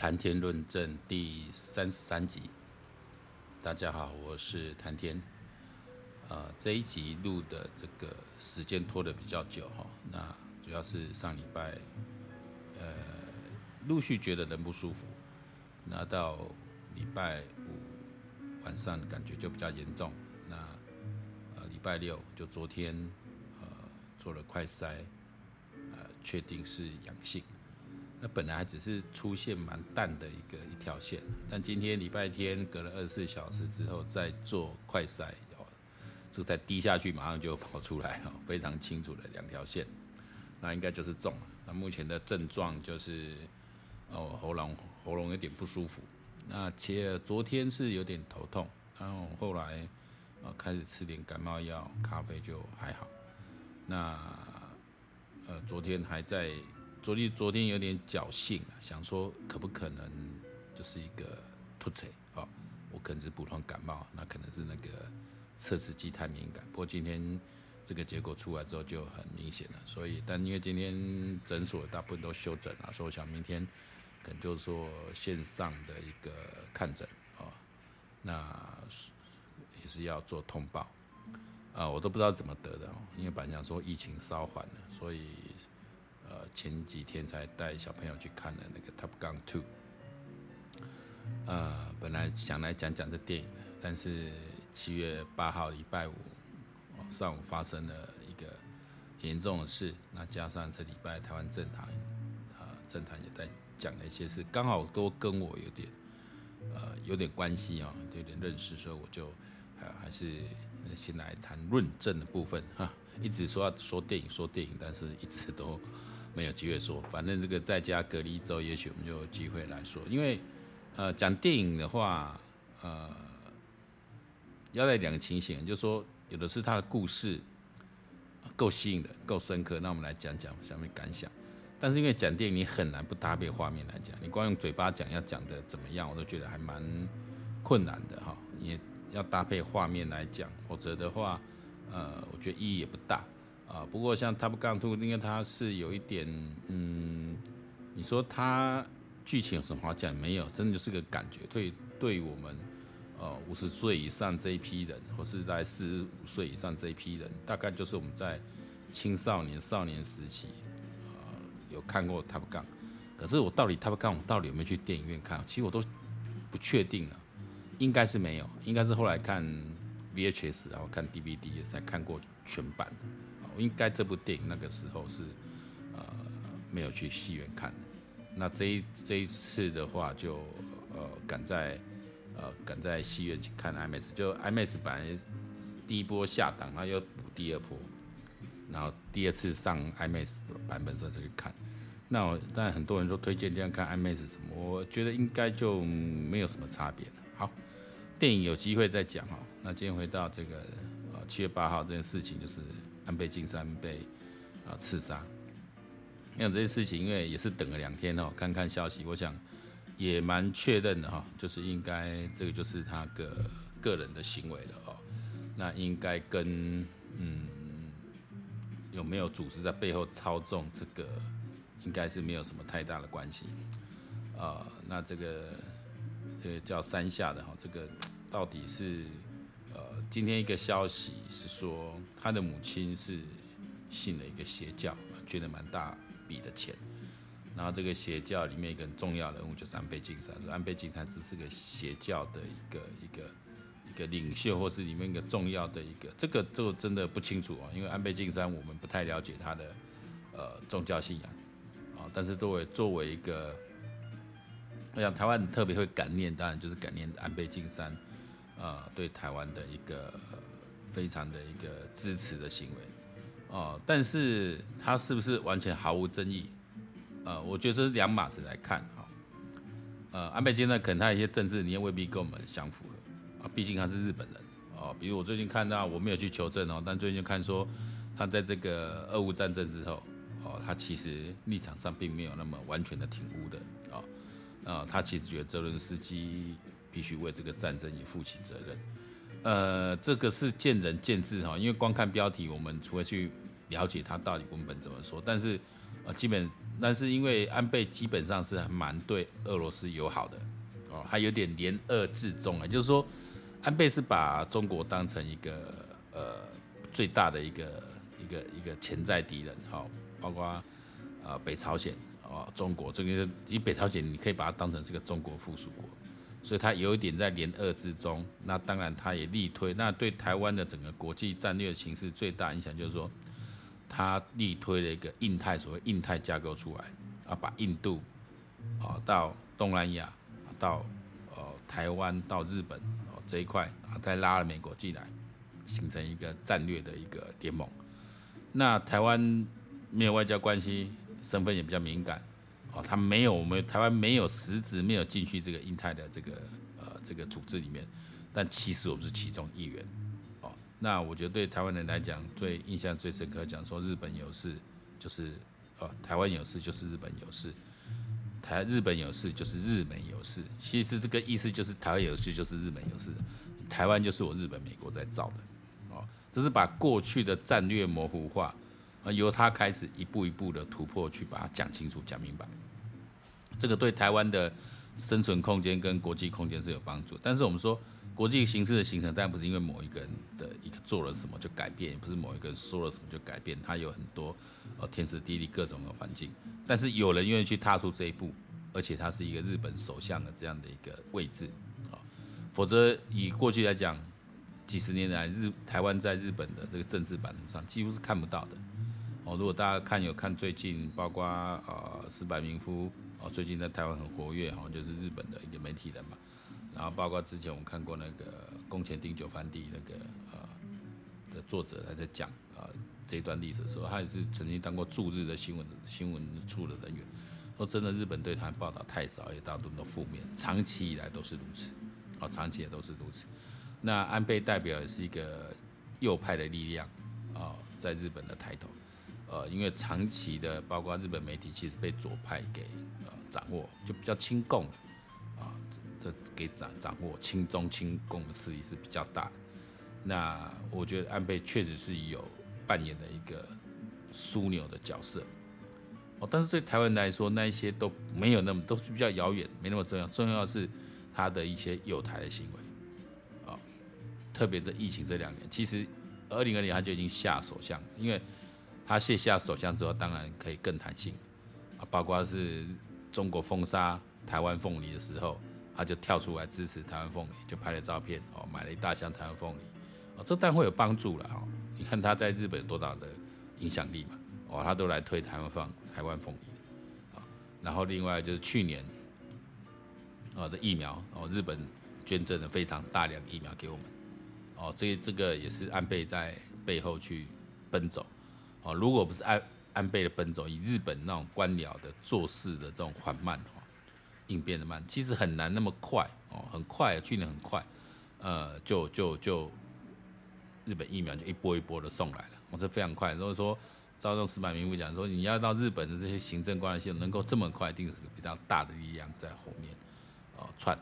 谈天论证第三十三集，大家好，我是谈天。呃，这一集录的这个时间拖得比较久哈，那主要是上礼拜，呃，陆续觉得人不舒服，那到礼拜五晚上感觉就比较严重，那呃礼拜六就昨天呃做了快筛，呃确定是阳性。那本来还只是出现蛮淡的一个一条线，但今天礼拜天隔了二十四小时之后再做快筛，哦，这个再滴下去马上就跑出来哈，非常清楚的两条线，那应该就是中了。那目前的症状就是哦喉咙喉咙有点不舒服，那且昨天是有点头痛，然后后来呃开始吃点感冒药，咖啡就还好。那呃昨天还在。昨天昨天有点侥幸，想说可不可能就是一个突刺啊？我可能是普通感冒，那可能是那个测试剂太敏感。不过今天这个结果出来之后就很明显了，所以但因为今天诊所大部分都休诊了，所以我想明天可能就是说线上的一个看诊啊，那也是要做通报啊，我都不知道怎么得的哦，因为本来想说疫情稍缓了，所以。前几天才带小朋友去看了那个《Top Gun Two》。呃，本来想来讲讲这电影的，但是七月八号礼拜五上午发生了一个严重的事，那加上这礼拜台湾政坛啊，政坛也在讲了一些事，刚好都跟我有点呃有点关系啊，有点认识，所以我就还还是先来谈论证的部分哈。一直说要说电影，说电影，但是一直都。没有机会说，反正这个在家隔离一周，也许我们就有机会来说。因为，呃，讲电影的话，呃，要在两个情形，就是说，有的是它的故事够吸引的，够深刻，那我们来讲讲下面感想。但是因为讲电影，你很难不搭配画面来讲，你光用嘴巴讲要讲的怎么样，我都觉得还蛮困难的哈。你要搭配画面来讲，否则的话，呃，我觉得意义也不大。啊，不过像 Top Gun 2，因为它是有一点，嗯，你说它剧情有什么好讲？没有，真的就是个感觉。对，对我们，呃，五十岁以上这一批人，或是在四十五岁以上这一批人，大概就是我们在青少年、少年时期，呃，有看过 Top Gun。可是我到底 Top Gun 我到底有没有去电影院看？其实我都不确定了，应该是没有，应该是后来看 VHS，然后看 DVD 才看过全版的。应该这部电影那个时候是，呃，没有去戏院看的。那这一这一次的话就，呃赶在，呃赶在戏院去看 IMAX。就 IMAX 本来第一波下档，然后又补第二波，然后第二次上 IMAX 版本时候再去看。那我但很多人都推荐这样看 IMAX 什么，我觉得应该就没有什么差别了。好，电影有机会再讲哈。那今天回到这个呃七月八号这件事情，就是。安倍晋三被啊刺杀，那这件事情，因为也是等了两天哦，看看消息，我想也蛮确认的哈，就是应该这个就是他个个人的行为了哦，那应该跟嗯有没有组织在背后操纵这个，应该是没有什么太大的关系啊。那这个这个叫山下的哈，这个到底是？今天一个消息是说，他的母亲是信了一个邪教，捐了蛮大笔的钱。然后这个邪教里面一个很重要人物就是安倍晋三，安倍晋三只是个邪教的一个一个一个领袖，或是里面一个重要的一个，这个就真的不清楚啊，因为安倍晋三我们不太了解他的呃宗教信仰啊。但是作为作为一个，我想台湾特别会感念，当然就是感念安倍晋三。呃，对台湾的一个、非常的一个支持的行为，哦、但是他是不是完全毫无争议？呃，我觉得这是两码子来看哈、呃，安倍晋三可能他一些政治理念未必跟我们相符合啊，毕竟他是日本人哦。比如我最近看到，我没有去求证哦，但最近看说他在这个俄乌战争之后，哦，他其实立场上并没有那么完全的挺乌的啊，啊、他其实觉得泽伦斯基。必须为这个战争也负起责任，呃，这个是见仁见智哈，因为光看标题，我们除了去了解他到底文本怎么说，但是，呃，基本，但是因为安倍基本上是蛮对俄罗斯友好的，哦，还有点联俄制中啊，就是说，安倍是把中国当成一个呃最大的一个一个一个潜在敌人，哈，包括、呃、北朝鲜啊、呃、中国这个，以北朝鲜你可以把它当成是个中国附属国，所以它有一点在联俄之中，那当然它也力推，那对台湾的整个国际战略形势最大影响就是说。他力推了一个印太所谓印太架构出来，啊，把印度，啊到东南亚，到呃台湾到日本哦这一块啊，再拉了美国进来，形成一个战略的一个联盟。那台湾没有外交关系，身份也比较敏感，哦，他没有我们台湾没有实质没有进去这个印太的这个呃这个组织里面，但其实我们是其中一员。哦那我觉得对台湾人来讲，最印象最深刻，讲说日本有事，就是呃台湾有事就是日本有事，台日本有事就是日本有事。其实这个意思就是台湾有事就是日本有事，台湾就是我日本美国在造的，哦，这是把过去的战略模糊化，呃由他开始一步一步的突破，去把它讲清楚讲明白。这个对台湾的生存空间跟国际空间是有帮助，但是我们说。国际形势的形成，但不是因为某一个人的一个做了什么就改变，也不是某一个人说了什么就改变，它有很多呃天时地利各种的环境。但是有人愿意去踏出这一步，而且他是一个日本首相的这样的一个位置啊，否则以过去来讲，几十年来日台湾在日本的这个政治版图上几乎是看不到的哦。如果大家看有看最近，包括呃矢板明夫哦，最近在台湾很活跃哈，就是日本的一个媒体人嘛。然后包括之前我们看过那个宫前町久番地那个呃的作者他在讲啊这一段历史的时候，他也是曾经当过驻日的新闻新闻处的人员，说真的日本对他报道太少，也大多都负面，长期以来都是如此，啊长期也都是如此。那安倍代表也是一个右派的力量啊，在日本的抬头，呃因为长期的包括日本媒体其实被左派给呃掌握，就比较亲共啊。这给掌掌握亲中亲共的势力是比较大，那我觉得安倍确实是有扮演的一个枢纽的角色，哦，但是对台湾来说，那一些都没有那么都是比较遥远，没那么重要，重要的是他的一些友台的行为，啊，特别这疫情这两年，其实二零二零年他就已经下首相，因为他卸下首相之后，当然可以更弹性，啊，包括是中国封杀台湾凤梨的时候。他就跳出来支持台湾凤梨，就拍了照片哦，买了一大箱台湾凤梨，哦，这当然会有帮助了哈。你看他在日本有多大的影响力嘛，哦，他都来推台湾放台湾凤梨，啊，然后另外就是去年，哦的疫苗哦，日本捐赠了非常大量疫苗给我们，哦，这这个也是安倍在背后去奔走，哦，如果不是安安倍的奔走，以日本那种官僚的做事的这种缓慢。哦应变的慢，其实很难那么快哦，很快，去年很快，呃，就就就日本疫苗就一波一波的送来了，我、哦、这非常快。如果说照这种矢板明夫讲说，你要到日本的这些行政关系系统能够这么快，一定是个比较大的力量在后面哦串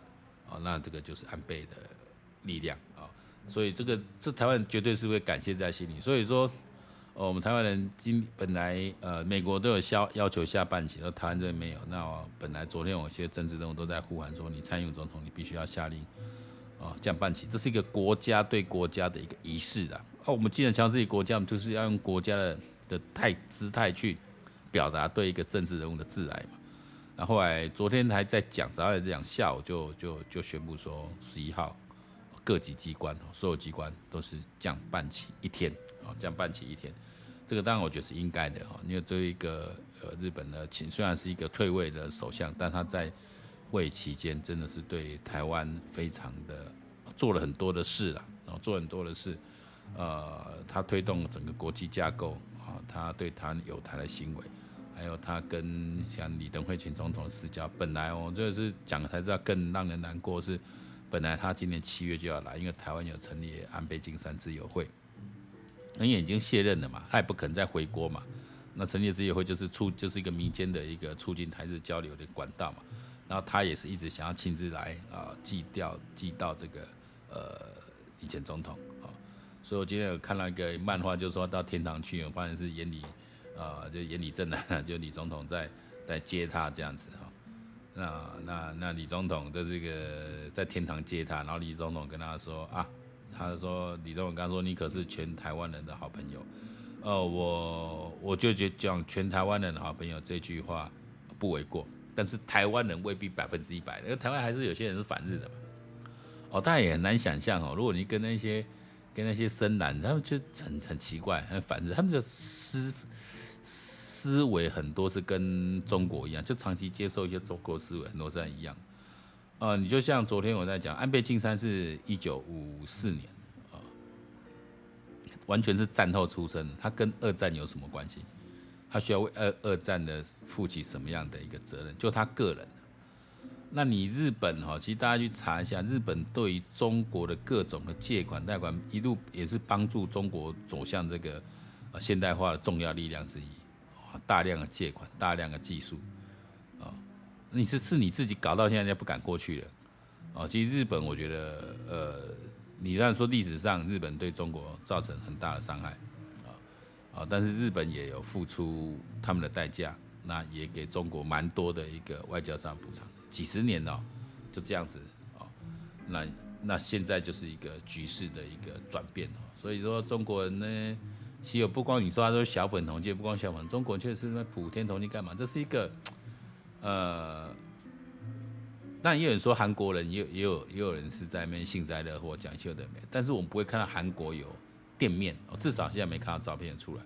哦，那这个就是安倍的力量啊、所以这个这台湾绝对是会感谢在心里，所以说。哦，我们台湾人今本来呃，美国都有要要求下半旗，而台湾这边没有。那我本来昨天有些政治人物都在呼喊说，你参与总统，你必须要下令啊降半旗，这是一个国家对国家的一个仪式啊。哦，我们既然强调自己国家，我们就是要用国家的的态姿态去表达对一个政治人物的挚爱嘛。然后，来昨天还在讲，早上在讲，下午就就就宣布说，十一号各级机关所有机关都是降半旗一天啊，降半旗一天。这个当然我觉得是应该的哈，因为作为一个呃日本的，虽然是一个退位的首相，但他在位期间真的是对台湾非常的做了很多的事了，然后做很多的事，呃，他推动整个国际架构啊，他对他有台的行为，还有他跟像李登辉前总统私交，本来我这是讲才知道更让人难过是，本来他今年七月就要来，因为台湾有成立安倍晋三自由会。人也已经卸任了嘛，他也不可能再回国嘛。那成立自由会就是促，就是一个民间的一个促进台日交流的管道嘛。然后他也是一直想要亲自来啊，祭吊祭到这个呃以前总统啊。所以我今天有看到一个漫画，就是说到天堂去，我发现是眼里啊、就眼里正男，就李总统在在接他这样子哈。那那那李总统的这个在天堂接他，然后李总统跟他说啊，他说李总统刚说你可是全台湾人的好朋友，呃，我我就觉讲全台湾人的好朋友这句话不为过，但是台湾人未必百分之一百，因为台湾还是有些人是反日的嘛。哦，大家也很难想象哦，如果你跟那些跟那些深蓝，他们就很很奇怪，很反日，他们的思思维很多是跟中国一样，就长期接受一些中国思维，很多这样一样。呃，你就像昨天我在讲，安倍晋三是一九五四年啊，完全是战后出生，他跟二战有什么关系？他需要为二二战的负起什么样的一个责任？就他个人。那你日本哈，其实大家去查一下，日本对于中国的各种的借款贷款，一路也是帮助中国走向这个现代化的重要力量之一。大量的借款，大量的技术，你是是你自己搞到现在不敢过去了，啊，其实日本我觉得，呃，你让说历史上日本对中国造成很大的伤害，啊啊，但是日本也有付出他们的代价，那也给中国蛮多的一个外交上补偿。几十年了，就这样子啊，那那现在就是一个局势的一个转变，所以说中国人呢，其实不光你说他说小粉红，其实不光小粉，中国人确实是普天同庆干嘛？这是一个呃，但也有人说韩国人也有也有也有人是在那边幸灾乐祸讲秀的美，但是我们不会看到韩国有店面哦，至少现在没看到照片出来，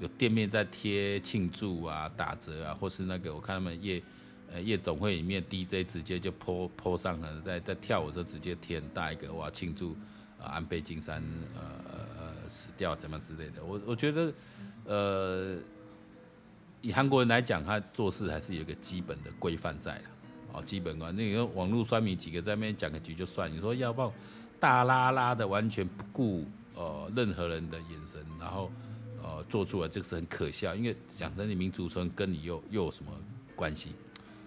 有店面在贴庆祝啊、打折啊，或是那个我看他们夜。呃，夜总会里面 DJ 直接就 po po 上了，在在跳舞就直接贴很大一个哇，庆祝啊安倍晋三呃呃死掉怎么之类的。我我觉得呃以韩国人来讲，他做事还是有一个基本的规范在的哦，基本观。那个网络酸民几个在那边讲个局就算，你说要不要大拉拉的完全不顾呃任何人的眼神，然后呃做出来，这个是很可笑。因为讲真，你民主村跟你又又有什么关系？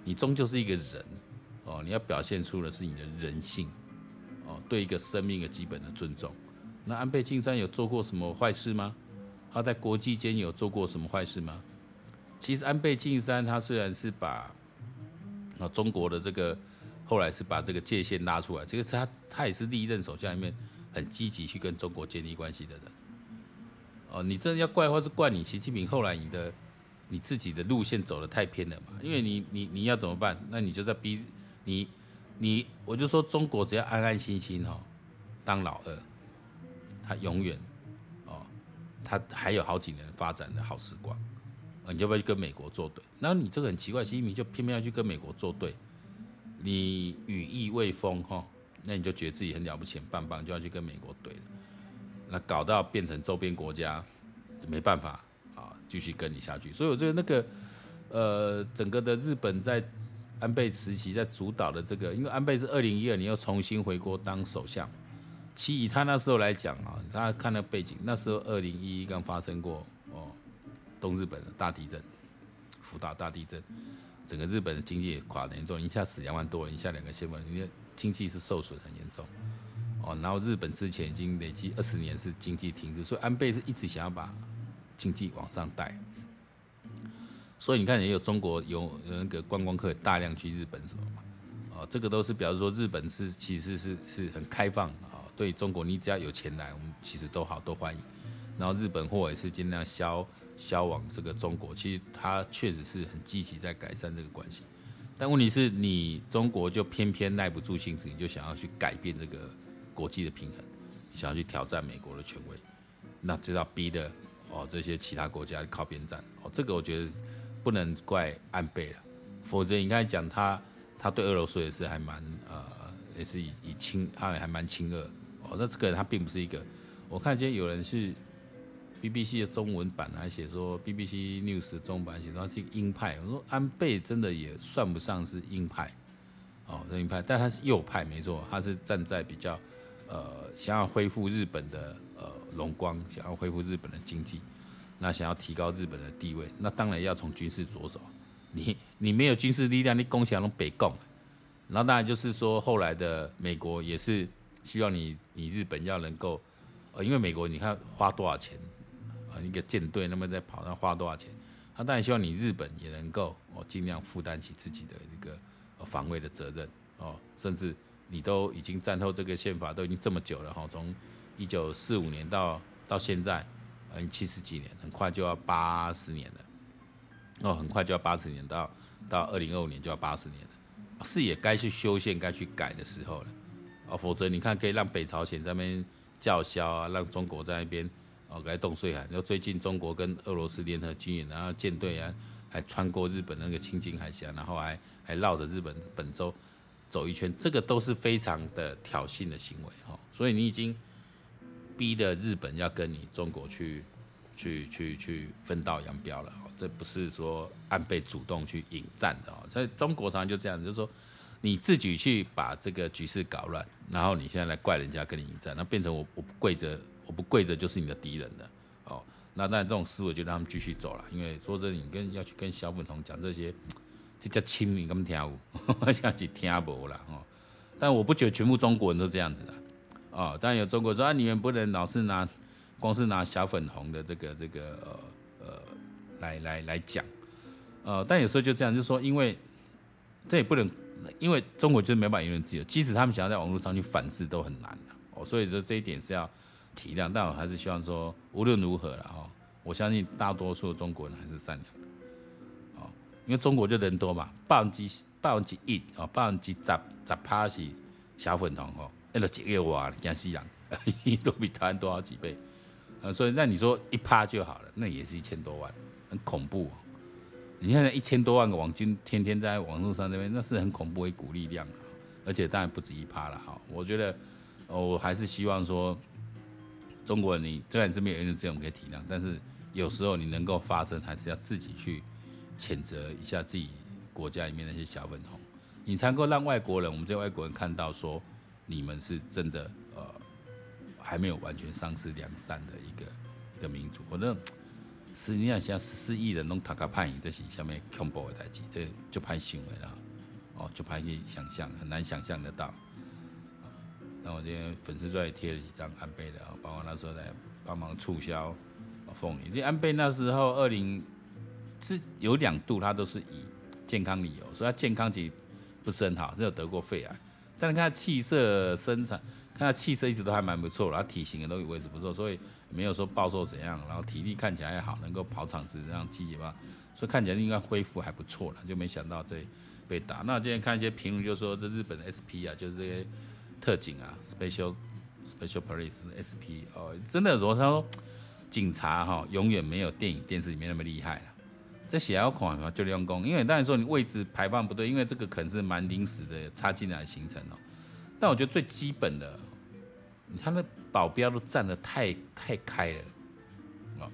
你终究是一个人，哦，你要表现出的是你的人性，哦，对一个生命的基本的尊重。那安倍晋三有做过什么坏事吗？他在国际间有做过什么坏事吗？其实安倍晋三他虽然是把啊中国的这个后来是把这个界限拉出来，这个他他也是历任首相里面很积极去跟中国建立关系的人。哦，你真的要怪的话是怪你习近平后来你的。你自己的路线走的太偏了嘛？因为你你你要怎么办？那你就在逼你你，我就说中国只要安安心心哈，当老二，他永远哦，他还有好几年发展的好时光，你就不要去跟美国作对？然后你这个很奇怪，习近平就偏偏要去跟美国作对，你羽翼未丰哈，那你就觉得自己很了不起、棒棒，就要去跟美国怼，那搞到变成周边国家没办法啊。继续跟你下去，所以我觉得那个，呃，整个的日本在安倍时期在主导的这个，因为安倍是二零一二年又重新回国当首相，其以他那时候来讲啊，他看那背景，那时候二零一一刚发生过哦，东日本的大地震，福岛大地震，整个日本的经济也垮得严重，一下死两万多人，一下两个新闻，因为经济是受损很严重，哦，然后日本之前已经累计二十年是经济停滞，所以安倍是一直想要把。经济往上带，所以你看，也有中国有那个观光客大量去日本什么嘛？哦，这个都是表示说日本是其实是是很开放啊，对中国你只要有钱来，我们其实都好都欢迎。然后日本货也是尽量销销往这个中国，其实它确实是很积极在改善这个关系。但问题是你中国就偏偏耐不住性子，你就想要去改变这个国际的平衡，想要去挑战美国的权威，那就要逼的。哦，这些其他国家靠边站，哦，这个我觉得不能怪安倍了，否则你刚才讲他，他对俄罗斯也是还蛮呃，也是以以亲，他还蛮亲俄，哦，那这个人他并不是一个，我看今天有人是 BBC 的中文版还写说 BBC News 的中文版写说他是一个鹰派，我说安倍真的也算不上是鹰派，哦，鹰派，但他是右派没错，他是站在比较呃想要恢复日本的呃。荣光想要恢复日本的经济，那想要提高日本的地位，那当然要从军事着手。你你没有军事力量，你攻下那北共，然后当然就是说，后来的美国也是希望你你日本要能够，呃，因为美国你看花多少钱，一个舰队那么在跑，那花多少钱？他当然希望你日本也能够哦尽量负担起自己的一个防卫的责任哦，甚至你都已经战后这个宪法都已经这么久了哈，从一九四五年到到现在，嗯七十几年，很快就要八十年了，哦，很快就要八十年，到到二零二五年就要八十年了，是也该去修宪、该去改的时候了，哦，否则你看可以让北朝鲜在那边叫嚣啊，让中国在那边。哦，该动岁寒。就最近中国跟俄罗斯联合军演，然后舰队啊，还穿过日本那个青津海峡，然后还还绕着日本本州走一圈，这个都是非常的挑衅的行为哈。所以你已经逼得日本要跟你中国去去去去分道扬镳了。这不是说安倍主动去引战的哦。所以中国常常就这样，就是说你自己去把这个局势搞乱，然后你现在来怪人家跟你引战，那变成我我不跪着。我不跪着就是你的敌人了，哦，那当然这种思维就让他们继续走了，因为说真的，你跟要去跟小粉红讲这些，这叫亲民，根本听不，像是听不啦，哦。但我不觉得全部中国人都这样子的，哦，当然有中国人说啊，你们不能老是拿，光是拿小粉红的这个这个呃呃来来来讲，呃，但有时候就这样，就说，因为这也不能，因为中国就是没办法言论自由，即使他们想要在网络上去反制都很难，哦，所以说这一点是要。体谅，但我还是希望说，无论如何了哈，我相信大多数中国人还是善良的，哦，因为中国就人多嘛，百分之百分之一哦，百分之十十趴是小粉红哦，那个几个哇，江西人 都比台湾多好几倍，啊，所以那你说一趴就好了，那也是一千多万，很恐怖。你现在一千多万个网军天天在网络上那边，那是很恐怖的一股力量，而且当然不止一趴了哈。我觉得，我还是希望说。中国人，你虽然是没有人这种可以体谅，但是有时候你能够发声，还是要自己去谴责一下自己国家里面那些小粉红，你才能够让外国人，我们这些外国人看到说，你们是真的呃还没有完全丧失良善的一个一个民族。我那实际上像十四亿人弄塔卡叛逆这些下面恐怖的代志，这就判行为了，哦，就拍去想象，很难想象得到。那我今天粉丝专也贴了几张安倍的啊，包括那时候在帮忙促销凤梨。这安倍那时候二零是有两度，他都是以健康理由，所以他健康其实不是很好，是有得过肺癌。但是看他气色、身材，看他气色一直都还蛮不错，然后体型也都有维持不错，所以没有说暴瘦怎样，然后体力看起来也好，能够跑场子这样积极吧，所以看起来应该恢复还不错了，就没想到这被打。那今天看一些评论，就说这日本的 SP 啊，就是这些。特警啊，special special police SP 哦，真的，如果他说警察哈、哦，永远没有电影电视里面那么厉害了。这写要款嘛，就用功，因为当然说你位置排放不对，因为这个可能是蛮临时的插进来的行程哦。但我觉得最基本的，他那保镖都站得太太开了哦。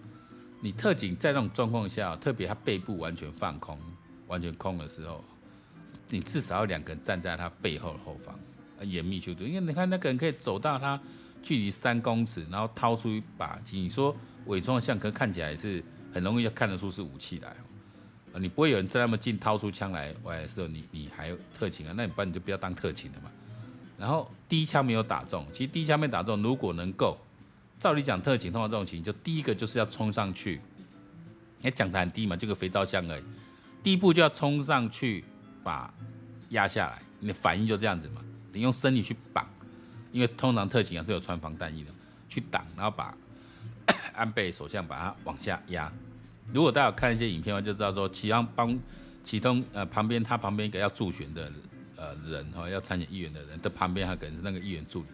你特警在那种状况下，特别他背部完全放空、完全空的时候，你至少要两个人站在他背后的后方。严密修读，因为你看那个人可以走到他距离三公尺，然后掏出一把枪。你说伪装的相机看起来是很容易就看得出是武器来哦。你不会有人在那么近掏出枪来，喂，的时候你你还有特勤啊？那你不然你就不要当特勤了嘛。然后第一枪没有打中，其实第一枪没打中，如果能够照理讲，特勤通过这种情形，就第一个就是要冲上去。你讲台很低嘛，就个肥皂箱而已。第一步就要冲上去把压下来，你的反应就这样子嘛。你用身体去绑，因为通常特警啊是有穿防弹衣的，去挡，然后把 安倍首相把他往下压。如果大家有看一些影片的话，就知道说启阳帮启东呃旁边他旁边一个要助选的呃人哈，要参选议员的人的旁边，他可能是那个议员助理。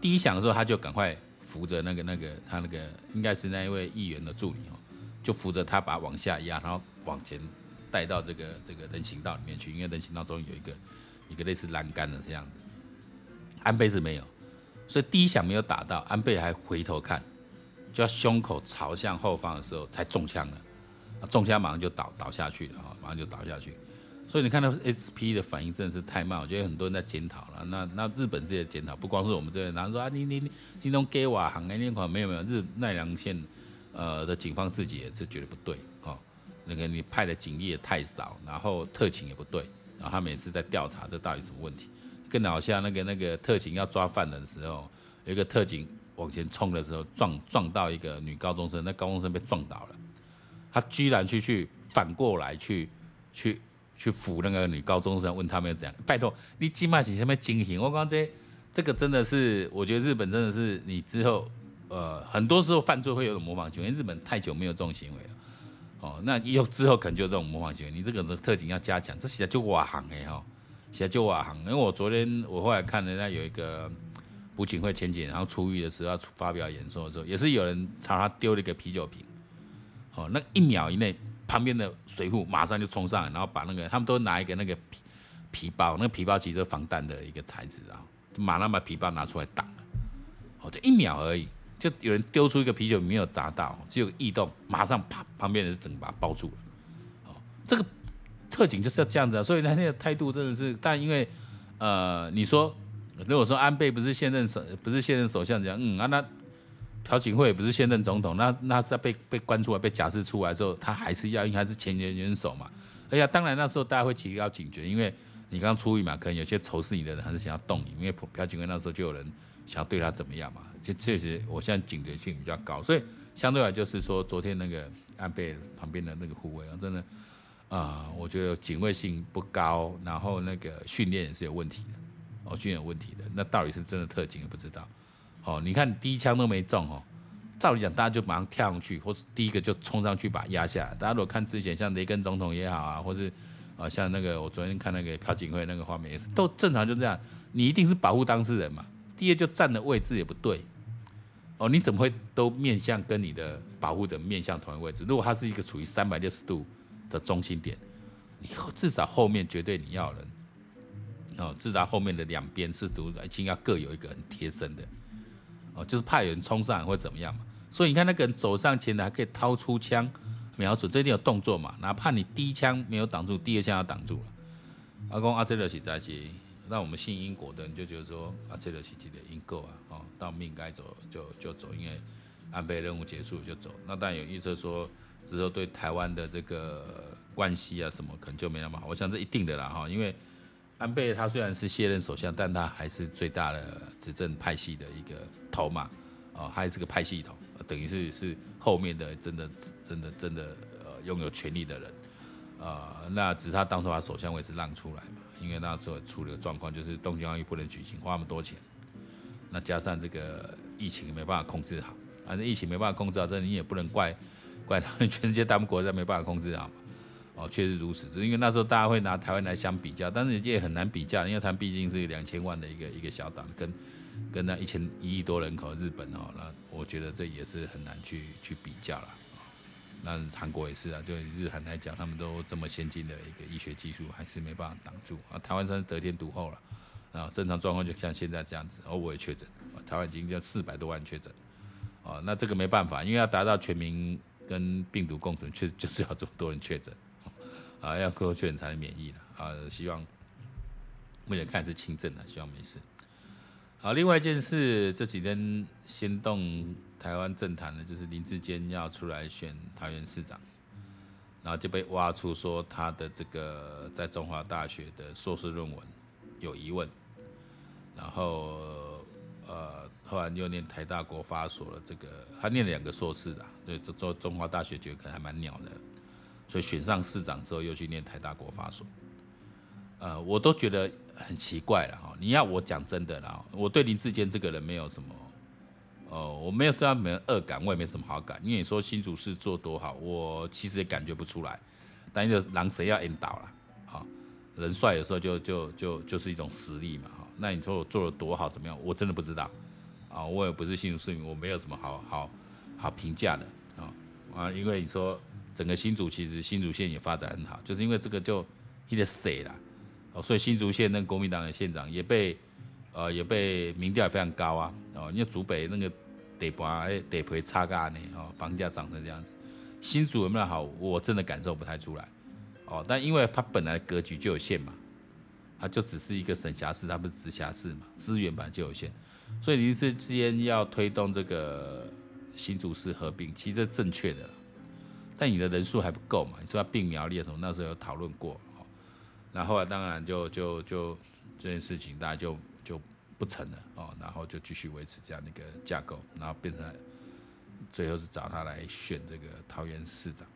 第一响的时候，他就赶快扶着那个那个他那个应该是那一位议员的助理哦，就扶着他把往下压，然后往前带到这个这个人行道里面去，因为人行道中有一个一个类似栏杆的这样子。安倍是没有，所以第一响没有打到，安倍还回头看，就要胸口朝向后方的时候才中枪了，中枪马上就倒倒下去了哈，马上就倒下去。所以你看到 SP 的反应真的是太慢，我觉得很多人在检讨了。那那日本这些检讨，不光是我们这边，然后说啊你你你你弄给我行哎，那款没有没有，日奈良县呃的警方自己也是觉得不对哈，那个你派的警力也太少，然后特勤也不对，然后他每次在调查这到底什么问题。更好像那个那个特警要抓犯人的时候，有一个特警往前冲的时候撞撞到一个女高中生，那高中生被撞倒了，他居然去去反过来去去去扶那个女高中生，问他们怎样？拜托，你起码是什么情形？我刚这这个真的是，我觉得日本真的是你之后呃很多时候犯罪会有种模仿行为，因为日本太久没有这种行为了。哦，那以后之后可能就有这种模仿行为，你这个特警要加强，这现在就瓦行哎哈，在就瓦行。因为我昨天我后来看人家有一个补警会前景，然后出狱的时候发表演说的时候，也是有人朝他丢了一个啤酒瓶，哦，那一秒以内，旁边的水户马上就冲上来，然后把那个他们都拿一个那个皮皮包，那个皮包其实是防弹的一个材质啊，就马上把皮包拿出来挡了，哦，就一秒而已。就有人丢出一个啤酒没有砸到，只有异动，马上啪，旁边人整个把它包住了。哦，这个特警就是要这样子啊，所以他那个态度真的是，但因为呃，你说如果说安倍不是现任首不是现任首相这样，嗯啊，那朴槿惠也不是现任总统，那那是在被被关出来被假释出来之后，他还是要因为他是前元元首嘛。而且当然那时候大家会提高警觉，因为你刚出狱嘛，可能有些仇视你的人还是想要动你，因为朴朴槿惠那时候就有人想要对他怎么样嘛。就确实，我现在警觉性比较高，所以相对来就是说，昨天那个安倍旁边的那个护卫啊，真的啊、我觉得警卫性不高，然后那个训练也是有问题的，哦，训练有问题的，那到底是真的特警也不知道。哦，你看第一枪都没中哦，照理讲大家就马上跳上去，或是第一个就冲上去把他压下来。大家如果看之前像雷根总统也好啊，或是啊像那个我昨天看那个朴槿惠那个画面也是，都正常就这样，你一定是保护当事人嘛。第二就站的位置也不对。哦，你怎么会都面向跟你的保护的面向同一位置？如果他是一个处于三百六十度的中心点，你至少后面绝对你要人哦，至少后面的两边是都已经要各有一个很贴身的哦，就是怕有人冲上来或怎么样嘛。所以你看那个人走上前来还可以掏出枪瞄准，这一定有动作嘛。哪怕你第一枪没有挡住，第二枪要挡住了。阿公阿这个是在一起。那我们信因果的人就觉得说阿，这个是记得因够啊，哦，到命该走就就走，因为安倍任务结束就走。那当然有预测说之后对台湾的这个关系啊什么可能就没那么好。我想这一定的啦哈，因为安倍他虽然是卸任首相，但他还是最大的执政派系的一个头嘛，哦，他还是个派系统，等于是是后面的真的真的真的呃拥有权力的人啊，那只是他当初把首相位置让出来嘛。因为那时候出了个状况，就是东京奥运不能举行，花那么多钱，那加上这个疫情没办法控制好，反正疫情没办法控制好，这你也不能怪怪他们，全世界大部国家没办法控制好嘛。哦，确实如此，只是因为那时候大家会拿台湾来相比较，但是也很难比较，因为它毕竟是两千万的一个一个小岛，跟跟那一千一亿多人口日本哦，那我觉得这也是很难去去比较了。那韩国也是啊，就日韩来讲，他们都这么先进的一个医学技术，还是没办法挡住啊。台湾算是得天独厚了啊，正常状况就像现在这样子，哦，我也确诊，台湾已经要四百多万确诊，啊，那这个没办法，因为要达到全民跟病毒共存，确实 就是要这么多人确诊，啊，要够确诊才能免疫了啊。希望目前看是轻症的，希望没事。好，另外一件事，这几天先动。台湾政坛呢，就是林志坚要出来选桃园市长，然后就被挖出说他的这个在中华大学的硕士论文有疑问，然后呃后来又念台大国发所了，这个他念了两个硕士的，所以中中华大学觉得可能还蛮鸟的，所以选上市长之后又去念台大国发所，呃我都觉得很奇怪了哈，你要我讲真的啦，我对林志坚这个人没有什么。哦，我没有什么恶感，我也没什么好感，因为你说新竹市做多好，我其实也感觉不出来。但是狼谁要引导了？好，人帅有时候就就就就是一种实力嘛。哈，那你说我做的多好怎么样？我真的不知道。啊，我也不是新竹市民，我没有什么好好好评价的。啊啊，因为你说整个新竹其实新竹县也发展很好，就是因为这个就有点水了。哦，所以新竹县那个国民党的县长也被。呃，也被民调也非常高啊，哦，因为竹北那个地盘哎，地皮差价呢，哦，房价涨成这样子，新竹有没有好？我真的感受不太出来，哦，但因为它本来格局就有限嘛，它就只是一个省辖市，它不是直辖市嘛，资源本来就有限，所以你是之间要推动这个新竹市合并，其实正确的，但你的人数还不够嘛，你说要并苗栗的时候，那时候有讨论过，哦，然后，啊当然就就就这件事情大家就。就不成了哦，然后就继续维持这样的一个架构，然后变成最后是找他来选这个桃园市长。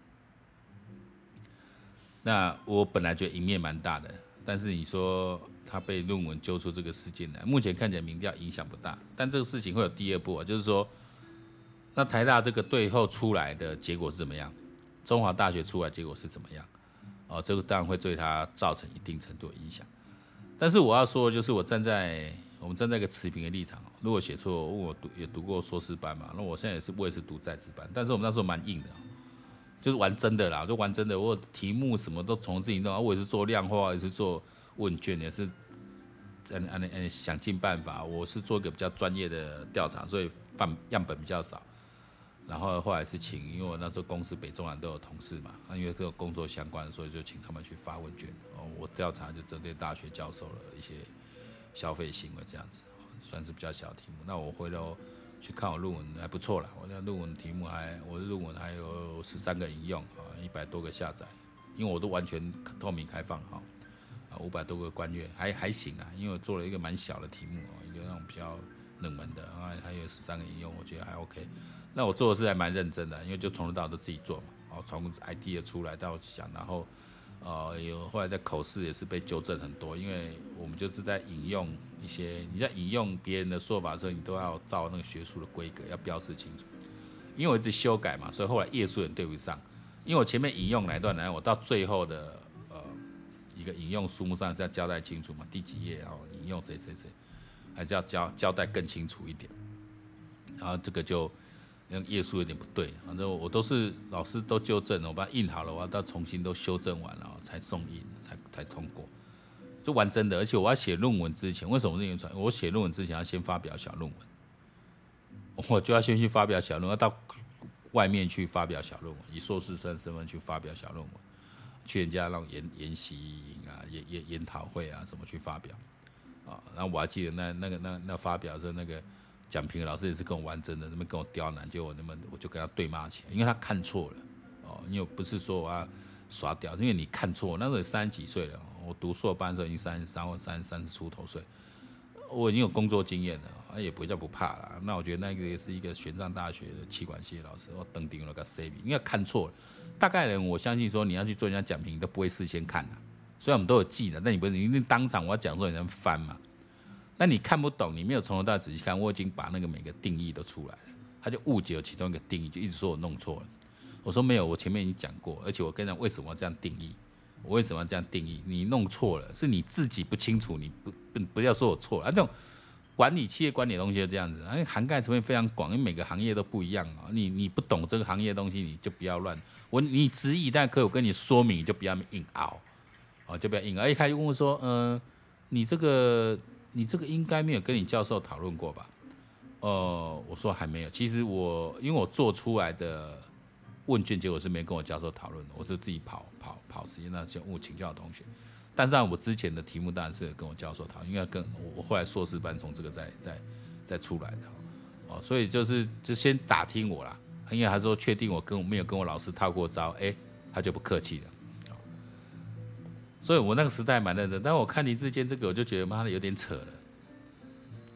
那我本来觉得赢面蛮大的，但是你说他被论文揪出这个事件来，目前看起来民调影响不大，但这个事情会有第二步啊，就是说，那台大这个对后出来的结果是怎么样？中华大学出来结果是怎么样？哦，这个当然会对他造成一定程度的影响。但是我要说就是，我站在我们站在一个持平的立场，如果写错，问我读也读过硕士班嘛，那我现在也是我也是读在职班，但是我们那时候蛮硬的。就是玩真的啦，就玩真的。我题目什么都从自己弄，我也是做量化，也是做问卷，也是嗯嗯嗯想尽办法。我是做一个比较专业的调查，所以范样本比较少。然后后来是请，因为我那时候公司北中南都有同事嘛，那因为跟工作相关，所以就请他们去发问卷。哦，我调查就针对大学教授的一些消费行为这样子，算是比较小题目。那我回头。去看我论文还不错了，我的论文题目还，我的论文还有十三个引用啊，一百多个下载，因为我都完全透明开放哈，啊五百多个观阅还还行啊，因为我做了一个蛮小的题目啊，一个那种比较冷门的啊，还有十三个引用，我觉得还 OK。那我做的是还蛮认真的，因为就从头到尾都自己做嘛，哦从 idea 出来到想，然后。呃，有后来在口试也是被纠正很多，因为我们就是在引用一些，你在引用别人的说法的时候，你都要照那个学术的规格要标示清楚。因为我一直修改嘛，所以后来页数也对不上。因为我前面引用哪一段来，我到最后的一个引用书目上是要交代清楚嘛，第几页然后引用谁谁谁，还是要交交代更清楚一点。然后这个就。那页数有点不对，反正我都是老师都纠正了，我把它印好了，我要到重新都修正完了才送印，才才通过，就玩真的。而且我要写论文之前，为什么这样传？我写论文之前要先发表小论文，我就要先去发表小论文，要到外面去发表小论文，以硕士生身份去发表小论文，去人家那种研研习营啊、研研研讨会啊什么去发表啊。然后我还记得那那个那那发表的那个。蒋平老师也是跟我玩真的，那么跟我刁难，结果那么我就跟他对骂起来，因为他看错了哦，因为不是说我要耍屌，因为你看错，那时候三十几岁了，我读硕班时候已经三十三或三三十出头岁，我已经有工作经验了，那也不叫不怕了。那我觉得那个也是一个玄奘大学的企管系老师，我登顶了个 C B，应该看错了。大概人我相信说你要去做人家讲评，都不会事先看的，虽然我们都有记的，但你不是一定当场我要讲说你能翻嘛。那你看不懂，你没有从头到尾仔细看，我已经把那个每个定义都出来了，他就误解了其中一个定义，就一直说我弄错了。我说没有，我前面已经讲过，而且我跟你讲为什么要这样定义，我为什么要这样定义？你弄错了，是你自己不清楚，你不不不要说我错了。啊，这种管理企业管理的东西就这样子，啊，涵盖层面非常广，因为每个行业都不一样啊。你你不懂这个行业的东西，你就不要乱。我你质疑，但可我跟你说明，就不要硬拗，哦，就不要硬拗。一开始问我说，嗯、呃，你这个。你这个应该没有跟你教授讨论过吧？呃，我说还没有。其实我因为我做出来的问卷结果是没跟我教授讨论的，我是自己跑跑跑时间，那先问请教同学。但是我之前的题目当然是跟我教授讨，因为跟我我后来硕士班从这个再再再出来的哦，所以就是就先打听我啦，因为他说确定我跟我没有跟我老师套过招，哎，他就不客气了。所以我那个时代蛮认真，但我看林志坚这个，我就觉得妈的有点扯了。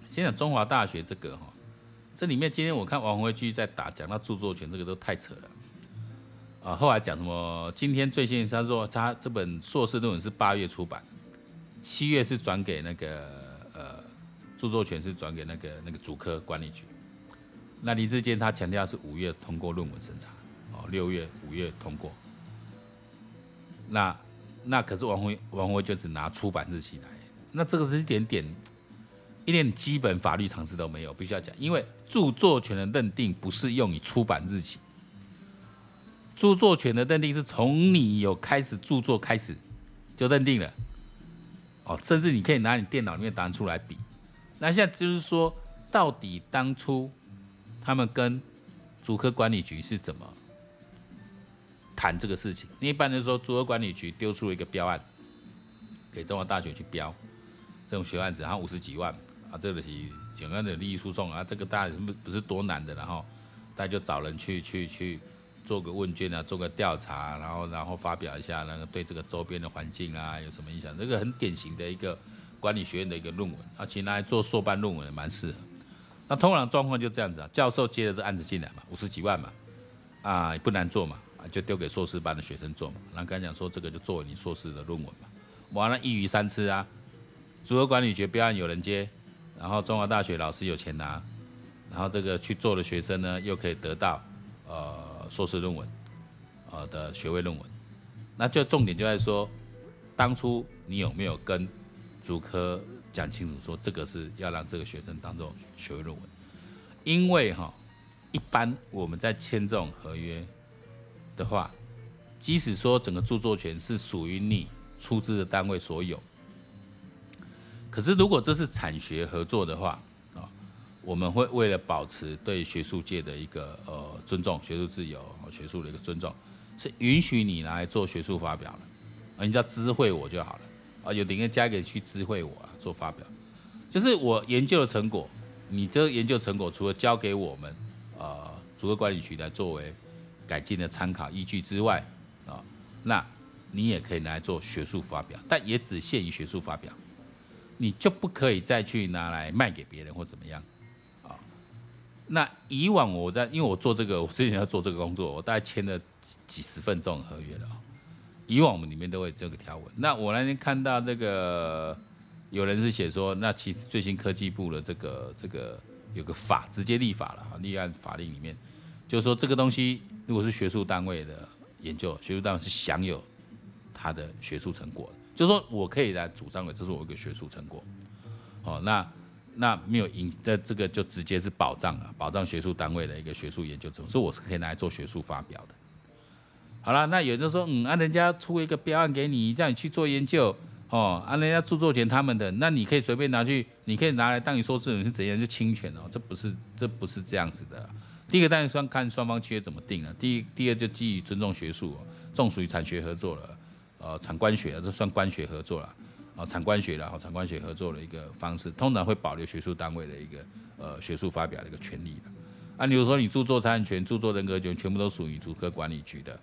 先讲中华大学这个哈，这里面今天我看王辉继续在打，讲到著作权这个都太扯了。啊，后来讲什么？今天最新他说他这本硕士论文是八月出版，七月是转给那个呃著作权是转给那个那个主科管理局。那林志坚他强调是五月通过论文审查，哦，六月五月通过。那。那可是王辉，王辉就只拿出版日期来，那这个是一点点，一点基本法律常识都没有，必须要讲，因为著作权的认定不是用你出版日期，著作权的认定是从你有开始著作开始就认定了，哦，甚至你可以拿你电脑里面答案出来比，那现在就是说，到底当初他们跟主科管理局是怎么？谈这个事情，你一般来说，主科管理局丢出了一个标案，给中华大学去标。这种学案子，然后五十几万啊，这个是简单的利益输送啊，这个大家不不是多难的，然后大家就找人去去去做个问卷啊，做个调查，然后然后发表一下那个对这个周边的环境啊有什么影响，这个很典型的一个管理学院的一个论文，而且拿来做硕班论文也蛮适合。那通常状况就这样子啊，教授接了这案子进来嘛，五十几万嘛，啊不难做嘛。就丢给硕士班的学生做嘛。然后刚才讲说这个就作为你硕士的论文嘛。完了，一鱼三吃啊，组合管理学标案有人接，然后中华大学老师有钱拿，然后这个去做的学生呢又可以得到呃硕士论文，呃的学位论文。那就重点就在说，当初你有没有跟主科讲清楚，说这个是要让这个学生当做学位论文？因为哈，一般我们在签这种合约的话，即使说整个著作权是属于你出资的单位所有，可是如果这是产学合作的话，我们会为了保持对学术界的一个呃尊重、学术自由和、学术的一个尊重。是允许你来做学术发表的，啊，你只要知会我就好了，啊，有点加给去知会我啊，做发表，就是我研究的成果，你这个研究成果除了交给我们，呃，竹科管理局来作为改进的参考依据之外，啊，那你也可以拿来做学术发表，但也只限于学术发表，你就不可以再去拿来卖给别人或怎么样，那以往我在，因为我做这个，我之前要做这个工作，我大概签了。几十份这种合约了，以往我们里面都会这个条文。那我那天看到这个有人是写说，那其实最新科技部的这个这个有个法直接立法了，立案法令里面就是说这个东西如果是学术单位的研究，学术单位是享有他的学术成果，就是说我可以来主张的，这是我一个学术成果。哦，那那没有影的这个就直接是保障了，保障学术单位的一个学术研究成果，所以我是可以拿来做学术发表的。好了，那有人说，嗯，啊，人家出一个标案给你，让你去做研究，哦，啊，人家著作权他们的，那你可以随便拿去，你可以拿来当你说这种是怎样就侵权哦，这不是，这不是这样子的。第一个当然算看双方契约怎么定了，第一，第二就基于尊重学术，这种属于产学合作了，呃，产官学，这算官学合作了，啊，产官学了，哈，产官学合作的一个方式，通常会保留学术单位的一个呃学术发表的一个权利的。啊，比如说你著作财产权、著作人格权，全部都属于主科管理局的。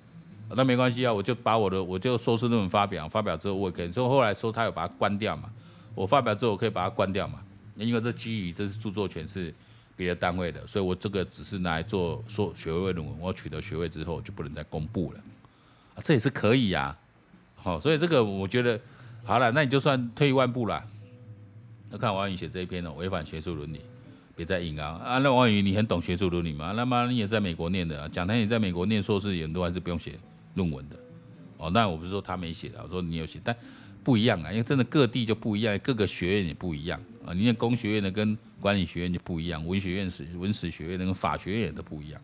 那没关系啊，我就把我的我就硕士论文发表，发表之后我也可以，所以后来说他有把它关掉嘛，我发表之后我可以把它关掉嘛，因为这基于这是著作权是别的单位的，所以我这个只是拿来做硕学位论文，我取得学位之后就不能再公布了，啊，这也是可以呀，好，所以这个我觉得好了，那你就算退一万步了，那看王宇写这一篇哦，违反学术伦理，别再硬啊啊，那王宇你很懂学术伦理吗？那么你也在美国念的啊，讲台也在美国念硕士，很多还是不用写。论文的，哦，那我不是说他没写的，我说你有写，但不一样啊，因为真的各地就不一样，各个学院也不一样啊。你念工学院的跟管理学院就不一样，文学院史文史学院的跟法学院也都不一样，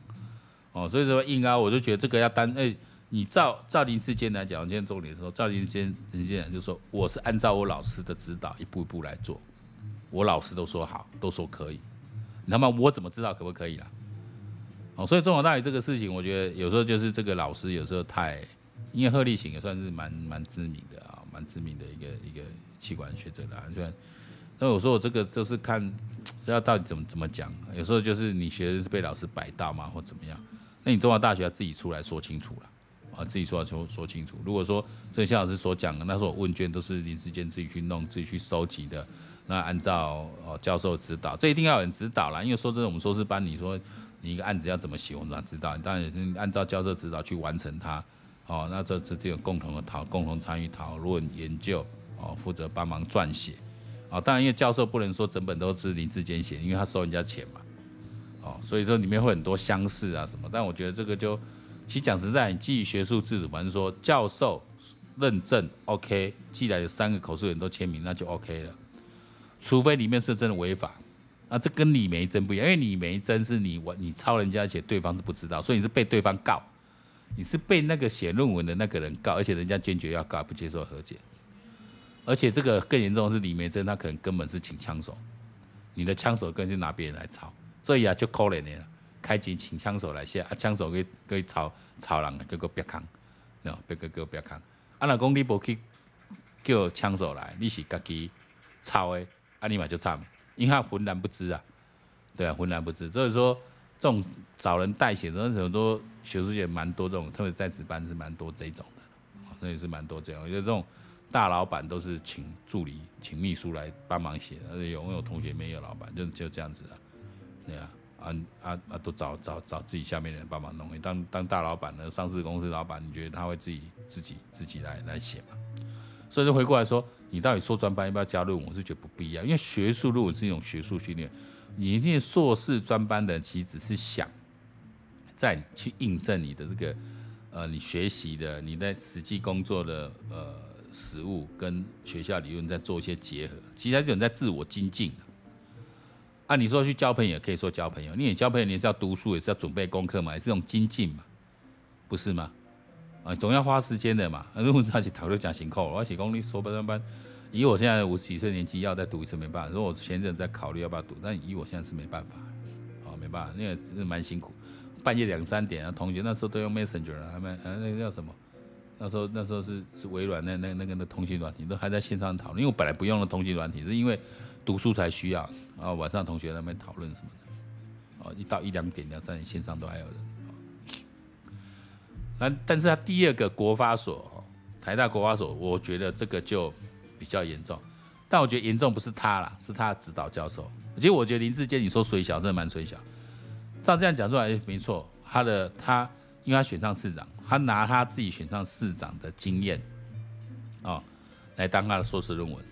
哦，所以说硬啊，我就觉得这个要单，哎，你照照林智坚来讲，今天重点说，照林智坚林智坚就说，我是按照我老师的指导一步一步来做，我老师都说好，都说可以，那么我怎么知道可不可以啦？哦，所以中华大学这个事情，我觉得有时候就是这个老师有时候太，因为贺立行也算是蛮蛮知名的啊，蛮知名的一个一个器官学者啦。虽然，那我说我这个就是看，知道到底怎么怎么讲。有时候就是你学生是被老师摆到嘛，或怎么样，那你中华大学要自己出来说清楚了啊，自己说说说清楚。如果说这像老师所讲的，那时候问卷都是林智坚自己去弄、自己去收集的，那按照哦教授指导，这一定要有人指导啦。因为说真的，我们硕士班你说。你一个案子要怎么写，我们哪知道？你当然也是按照教授指导去完成它，哦，那这这这个共同的讨，共同参与讨论研究，哦，负责帮忙撰写，哦，当然因为教授不能说整本都是林智坚写，因为他收人家钱嘛，哦，所以说里面会很多相似啊什么，但我觉得这个就，其实讲实在，你基于学术制度，反正说教授认证 OK，寄来有三个口述人都签名，那就 OK 了，除非里面是真的违法。那，这跟李梅珍不一样，因为李梅珍是你我你抄人家写，对方是不知道，所以你是被对方告，你是被那个写论文的那个人告，而且人家坚决要告，不接受和解。而且这个更严重的是李梅珍，他可能根本是请枪手，你的枪手根本就拿别人来抄，所以啊就可怜你了，开机请枪手来写，啊枪手可以可以抄抄人，结果别扛，喏别个个别扛，啊那讲你不去叫枪手来，你是家己抄的，啊你嘛就惨。因为他浑然不知啊，对啊，浑然不知。所以说，这种找人代写，这种很多学术界蛮多这种，特别在职班是蛮多这种的，啊，那也是蛮多这样。因为这种大老板都是请助理、请秘书来帮忙写，而且有没有同学没有老板，就就这样子啊，对啊。啊啊啊，都找找找自己下面的人帮忙弄。你当当大老板呢，上市公司老板，你觉得他会自己自己自己来来写吗？所以就回过来说，你到底硕专班要不要加论文？我是觉得不必要，因为学术论文是一种学术训练。你念硕士专班的，其实只是想在去印证你的这个呃，你学习的你在实际工作的呃实务跟学校理论在做一些结合，其实这种在自我精进。啊，按你说去交朋友，也可以说交朋友。你也交朋友，你也是要读书，也是要准备功课嘛，也是一种精进嘛，不是吗？啊，总要花时间的嘛。如果他去讨论讲情况，而且公立硕班班，以我现在五十几岁年纪，要再读一次没办法。如果我前阵在考虑要不要读，但以我现在是没办法，啊，没办法，那个真的蛮辛苦，半夜两三点啊，同学那时候都用 Messenger 啊，他们啊那个叫什么？那时候那时候是是微软那那那个那通讯软体都还在线上讨论，因为我本来不用的通讯软体，是因为。读书才需要，然后晚上同学那边讨论什么的，哦，一到一两点、两三点线上都还有人。那但是他第二个国发所，台大国发所，我觉得这个就比较严重。但我觉得严重不是他啦，是他的指导教授。其实我觉得林志坚，你说水小，真的蛮水小。照这样讲出来，没错，他的他，因为他选上市长，他拿他自己选上市长的经验，哦，来当他的硕士论文。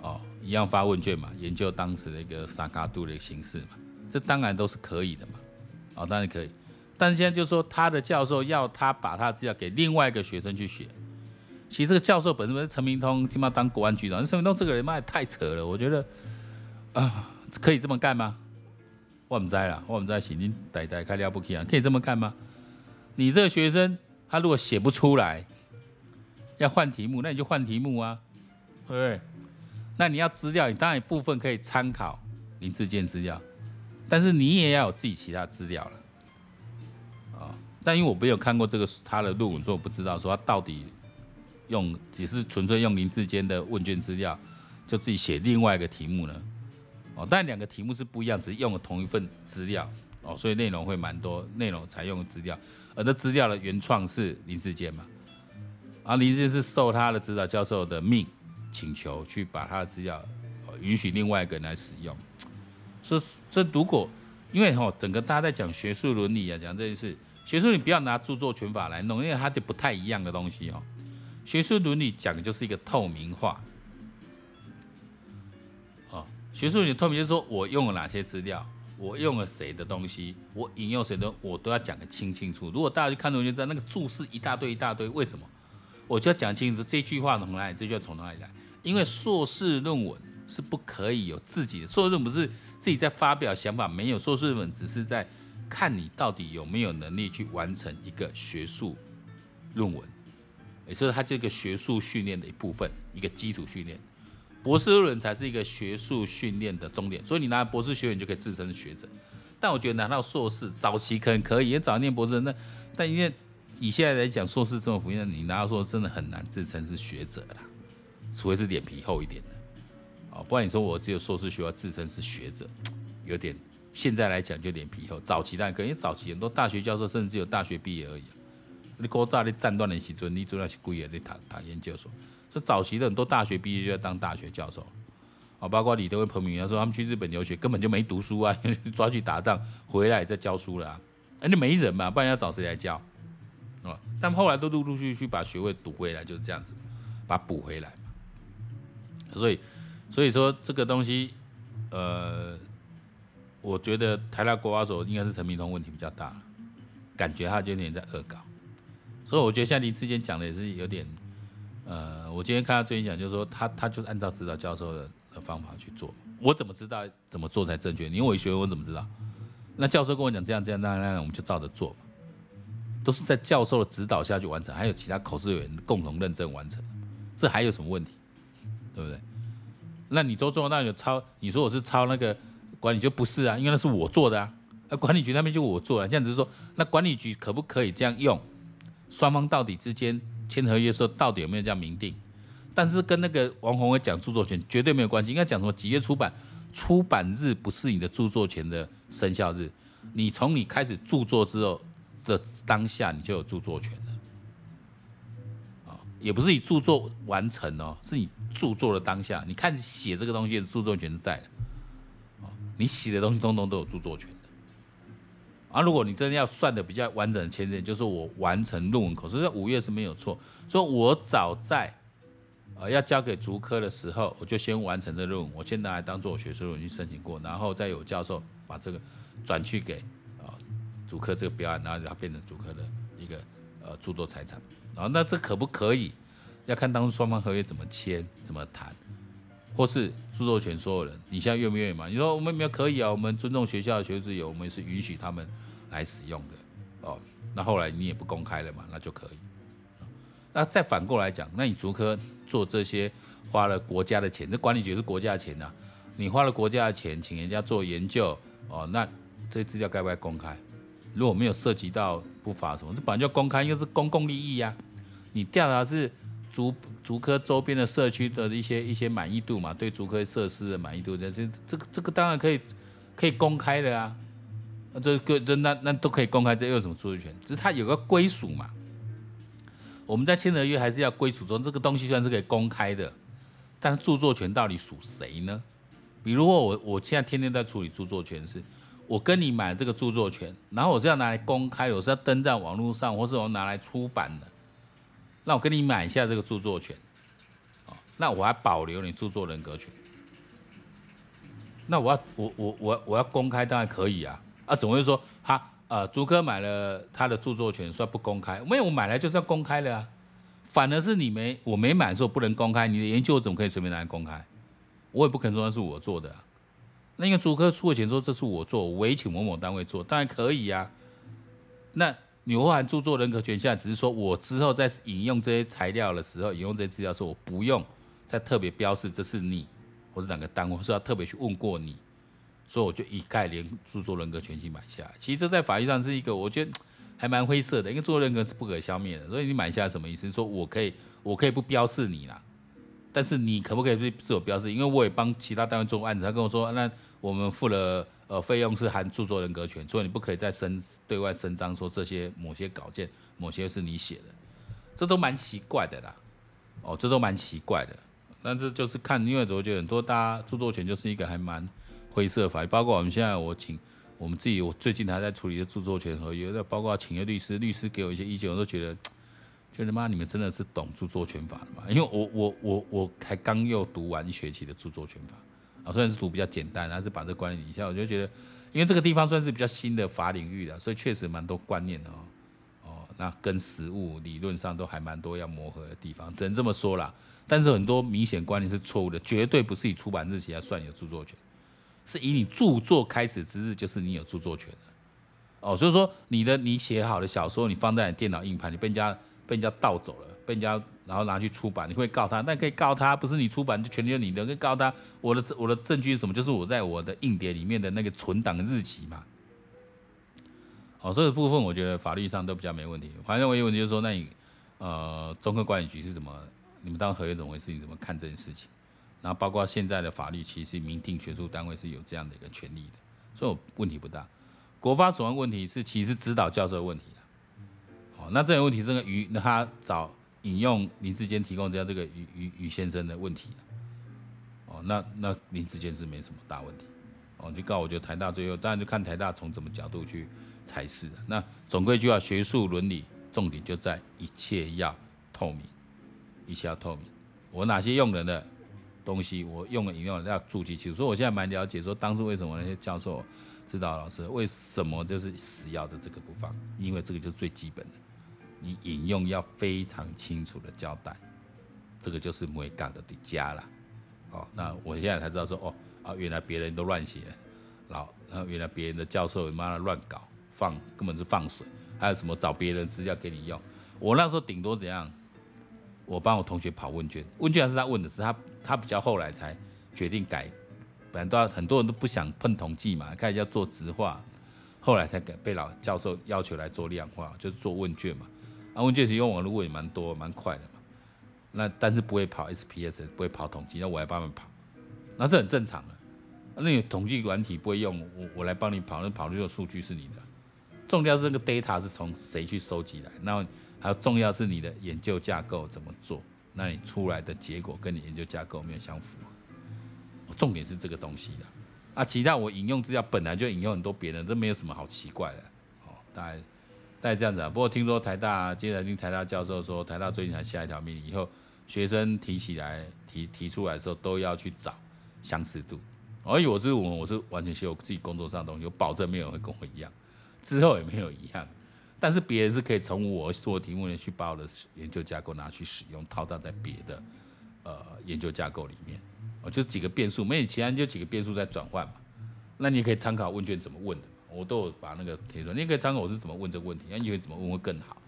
哦，一样发问卷嘛，研究当时的一个三脚督的形式嘛，这当然都是可以的嘛，哦，当然可以。但是现在就是说，他的教授要他把他的资料给另外一个学生去学。其实这个教授本身不是陈明通，听说当国安局长，陈明通这个人妈也太扯了，我觉得啊，可以这么干吗？我不知道啦，我不知道是你呆呆开了不起啊，可以这么干吗？你这个学生他如果写不出来，要换题目，那你就换题目啊，对。不对？那你要资料，你当然一部分可以参考林志坚资料，但是你也要有自己其他资料了，啊，但因为我没有看过这个他的论文，所以我不知道说他到底用只是纯粹用林志坚的问卷资料，就自己写另外一个题目呢，哦，但两个题目是不一样，只是用了同一份资料，哦，所以内容会蛮多，内容采用资料，而这资料的原创是林志坚嘛，啊，林志坚是受他的指导教授的命。请求去把他的资料允许另外一个人来使用，所以这如果因为哈整个大家在讲学术伦理啊，讲这件事，学术你不要拿著作权法来弄，因为它就不太一样的东西哦。学术伦理讲的就是一个透明化，哦，学术你透明就是说我用了哪些资料，我用了谁的东西，我引用谁的，我都要讲得清清楚。如果大家去看东西，在那个注释一大堆一大堆，为什么？我就要讲清楚这句话从哪里，这句话从哪里来。因为硕士论文是不可以有自己的，硕士论文不是自己在发表想法，没有硕士论文只是在看你到底有没有能力去完成一个学术论文，也就是它这个学术训练的一部分，一个基础训练。博士论文才是一个学术训练的终点，所以你拿博士学位你就可以自称是学者。但我觉得拿到硕士早期可能可以，也早念博士那，但因为以现在来讲，硕士这么普遍，你拿到硕士真的很难自称是学者啦。除非是脸皮厚一点的，哦，不然你说我只有硕士学位自称是学者，有点现在来讲就脸皮厚。早期当然可以，因为早期很多大学教授甚至只有大学毕业而已。你高炸你战乱的时阵，你主要是贵的，你谈谈研究所。所以早期的很多大学毕业就要当大学教授，啊，包括李德威、彭明，他说他们去日本留学根本就没读书啊，抓去打仗回来再教书了啊，那没人嘛，不然要找谁来教？啊，但后来都陆陆续续把学位读回来，就是这样子，把补回来嘛。所以，所以说这个东西，呃，我觉得台大国华所应该是陈明通问题比较大，感觉他就有点在恶搞。所以我觉得像林智坚讲的也是有点，呃，我今天看到最近讲就是说他他就是按照指导教授的的方法去做，我怎么知道怎么做才正确？你问我学我怎么知道？那教授跟我讲这样这样那样那样，我们就照着做嘛，都是在教授的指导下去完成，还有其他口试委员共同认证完成，这还有什么问题？对不对？那你都做，那有抄？你说我是抄那个管理，就不是啊，因为那是我做的啊。那管理局那边就我做了，这样子是说，那管理局可不可以这样用？双方到底之间签合约时候，到底有没有这样明定？但是跟那个王宏伟讲著作权绝对没有关系。应该讲什么？几月出版？出版日不是你的著作权的生效日，你从你开始著作之后的当下，你就有著作权了，啊。也不是你著作完成哦，是你著作的当下，你看写这个东西的著作权是在的，哦，你写的东西通通都有著作权，啊，如果你真的要算的比较完整的前提，就是我完成论文口试，所以五月是没有错。所以我早在呃要交给竹科的时候，我就先完成这论文，我先拿来当做我学术论文去申请过，然后再有教授把这个转去给啊竹科这个标案，然后让它变成竹科的一个呃著作财产。然后那这可不可以？要看当初双方合约怎么签、怎么谈，或是著作权所有人，你现在愿不愿意嘛？你说我们没有可以啊，我们尊重学校的学术自由，我们是允许他们来使用的哦。那后来你也不公开了嘛，那就可以。那再反过来讲，那你竹科做这些花了国家的钱，这管理局是国家的钱呐、你花了国家的钱请人家做研究哦，那这资料该不该公开？如果没有涉及到不法什么，这本来就公开，因为是公共利益呀、你调查是。竹竹科周边的社区的一些一些满意度嘛，对竹科设施的满意度，这这这个这个当然可以可以公开的啊，这个这那那都可以公开，这又有什么著作权？只是它有个归属嘛。我们在签合约还是要归属中，这个东西虽然是可以公开的，但是著作权到底属谁呢？比如我我现在天天在处理著作权是，我跟你买这个著作权，然后我是要拿来公开，我是要登在网络上，或是我拿来出版的。那我跟你买一下这个著作权，那我还保留你著作人格权。那我要我我我我要公开当然可以啊，啊，总会说他呃竹科买了他的著作权，说不公开，没有，我买来就是要公开的啊。反而是你没我没买的时候不能公开，你的研究怎么可以随便拿来公开？我也不可能说那是我做的啊。那因为竹科出的钱说这是我做，我也请某某单位做，当然可以啊。那。你包含著作人格权，现在只是说我之后在引用这些材料的时候，引用这些资料的时候，我不用再特别标示这是你或是哪个单位，是要特别去问过你，所以我就一概连著作人格权去买下。其实这在法律上是一个我觉得还蛮灰色的，因为著作人格是不可消灭的，所以你买下什么意思？说我可以我可以不标示你啦，但是你可不可以是自我标示？因为我也帮其他单位做过案子，他跟我说那我们付了。呃，费用是含著作人格权，所以你不可以再声对外声张说这些某些稿件、某些是你写的，这都蛮奇怪的啦。哦，这都蛮奇怪的。但是就是看，因为我觉得很多大家著作权就是一个还蛮灰色法律，包括我们现在我请我们自己，我最近还在处理的著作权合约，那包括请个律师，律师给我一些意见，我都觉得，觉得妈你们真的是懂著作权法吗？因为我我我我才刚又读完一学期的著作权法。虽然是读比较简单，还是把这观念理一下，我就觉得，因为这个地方算是比较新的法领域的，所以确实蛮多观念的哦。哦，那跟实物理论上都还蛮多要磨合的地方，只能这么说啦。但是很多明显观念是错误的，绝对不是以出版日期来算你的著作权，是以你著作开始之日就是你有著作权的。哦，所以说你的你写好的小说，你放在你电脑硬盘，你被人家被人家盗走了，被人家。然后拿去出版，你会告他，但可以告他，不是你出版就权利你的，可以告他。我的我的证据是什么？就是我在我的硬碟里面的那个存档日期嘛。哦，这个部分我觉得法律上都比较没问题。反正我有问题就是说，那你呃，中科管理局是怎么？你们当合约怎么回事？你怎么看这件事情？然后包括现在的法律，其实明定学术单位是有这样的一个权利的，所以问题不大。国发所问问题是其实指导教授的问题的。哦，那这个问题，这个于那他找。引用林志坚提供这样这个于于于先生的问题，哦，那那林志坚是没什么大问题，哦，就告我觉得台大最后当然就看台大从什么角度去裁释的。那总归一句话，学术伦理重点就在一切要透明，一切要透明。我哪些用人的东西，我用了引用了要注记清楚。所以我现在蛮了解，说当初为什么那些教授、指导老师为什么就是死要的这个不放，因为这个就是最基本的。你引用要非常清楚的交代，这个就是梅港的底家了。哦，那我现在才知道说，哦啊，原来别人都乱写，然后然后原来别人的教授妈的乱搞，放根本是放水，还有什么找别人资料给你用。我那时候顶多怎样？我帮我同学跑问卷，问卷还是他问的，是他他比较后来才决定改，本来都要很多人都不想碰统计嘛，开始要做直化，后来才给被老教授要求来做量化，就是做问卷嘛。啊，问卷其实用网络也蛮多，蛮快的嘛。那但是不会跑 SPS，不会跑统计，那我来帮他们跑，那这很正常的。那你统计软体不会用，我我来帮你跑，那跑出的数据是你的。重要是这个 data 是从谁去收集来，那还有重要是你的研究架构怎么做，那你出来的结果跟你研究架构没有相符。重点是这个东西的。啊，其他我引用资料本来就引用很多别人，这没有什么好奇怪的。哦大概大大概这样子啊。不过听说台大接着听台大教授说，台大最近还下一条命令，以后学生提起来提提出来的时候都要去找相似度。而且我是我我是完全写我自己工作上的东西，我保证没有人会跟我一样，之后也没有一样。但是别人是可以从我做题目里去把我的研究架构拿去使用，套上在别的呃研究架构里面。哦，就几个变数，没有其他就几个变数在转换嘛。那你可以参考问卷怎么问的，我都有把那个贴出来。你可以参考我是怎么问这个问题，那你会怎么问会更好。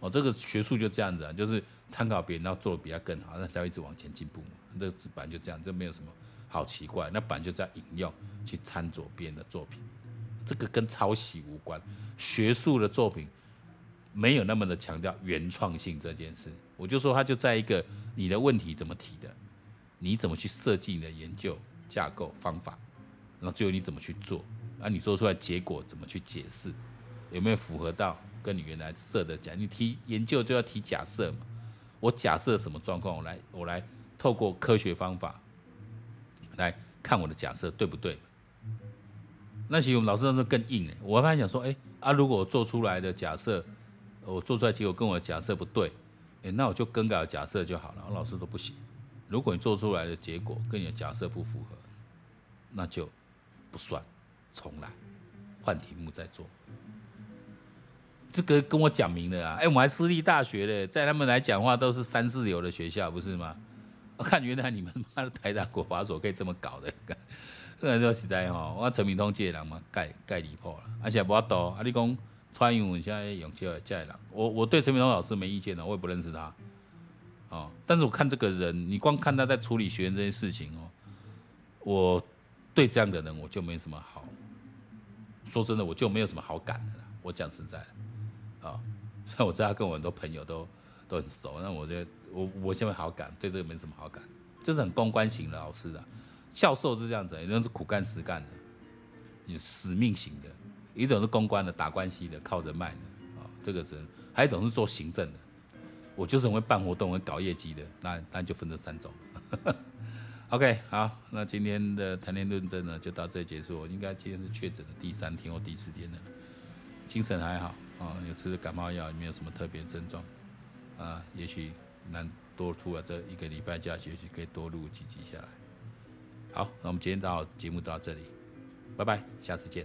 哦，这个学术就这样子啊，就是参考别人，然后做的比较更好，那才会一直往前进步嘛。这个本来就这样，这没有什么。好奇怪，那本来就在引用去参佐别人的作品，这个跟抄袭无关。学术的作品没有那么的强调原创性这件事，我就说它就在一个你的问题怎么提的，你怎么去设计你的研究架构方法，然后最后你怎么去做，啊，你做出来结果怎么去解释，有没有符合到跟你原来设的假？你提研究就要提假设嘛，我假设什么状况，我来我来透过科学方法。来看我的假设对不对？那其实我们老师那时候更硬呢。我还想说，哎啊，如果我做出来的假设，我做出来结果跟我的假设不对，哎，那我就更改假设就好了。我老师说不行，如果你做出来的结果跟你的假设不符合，那就不算，重来，换题目再做。这个跟我讲明了啊，哎，我们还私立大学的，在他们来讲话都是三四流的学校，不是吗？我看原来你们妈的台大国法所可以这么搞的，这个说实在哈，我陈明通这个人嘛，盖盖离谱了，而且不要多。啊，你讲蔡英文现在用这这个人，我我对陈明通老师没意见的，我也不认识他，哦，但是我看这个人，你光看他在处理学员这些事情哦，我对这样的人我就没什么好，说真的，我就没有什么好感的啦，我讲实在的，啊，虽然我知道跟我很多朋友都都很熟，那我觉得。我我现在好感，对这个没什么好感，就是很公关型的老师的，教授是这样子，有种是苦干实干的，有使命型的，一种是公关的，打关系的，靠人脉的，啊、这个人，还有一种是做行政的，我就是很会办活动，会搞业绩的，那那就分这三种。OK，好，那今天的谈天论证呢，就到这里结束。我应该今天是确诊的第三天或第四天了，精神还好啊，有吃感冒药，也没有什么特别症状，啊，也许。难多出了这一个礼拜假期，也许可以多录几集下来。好，那我们今天到节目到这里，拜拜，下次见。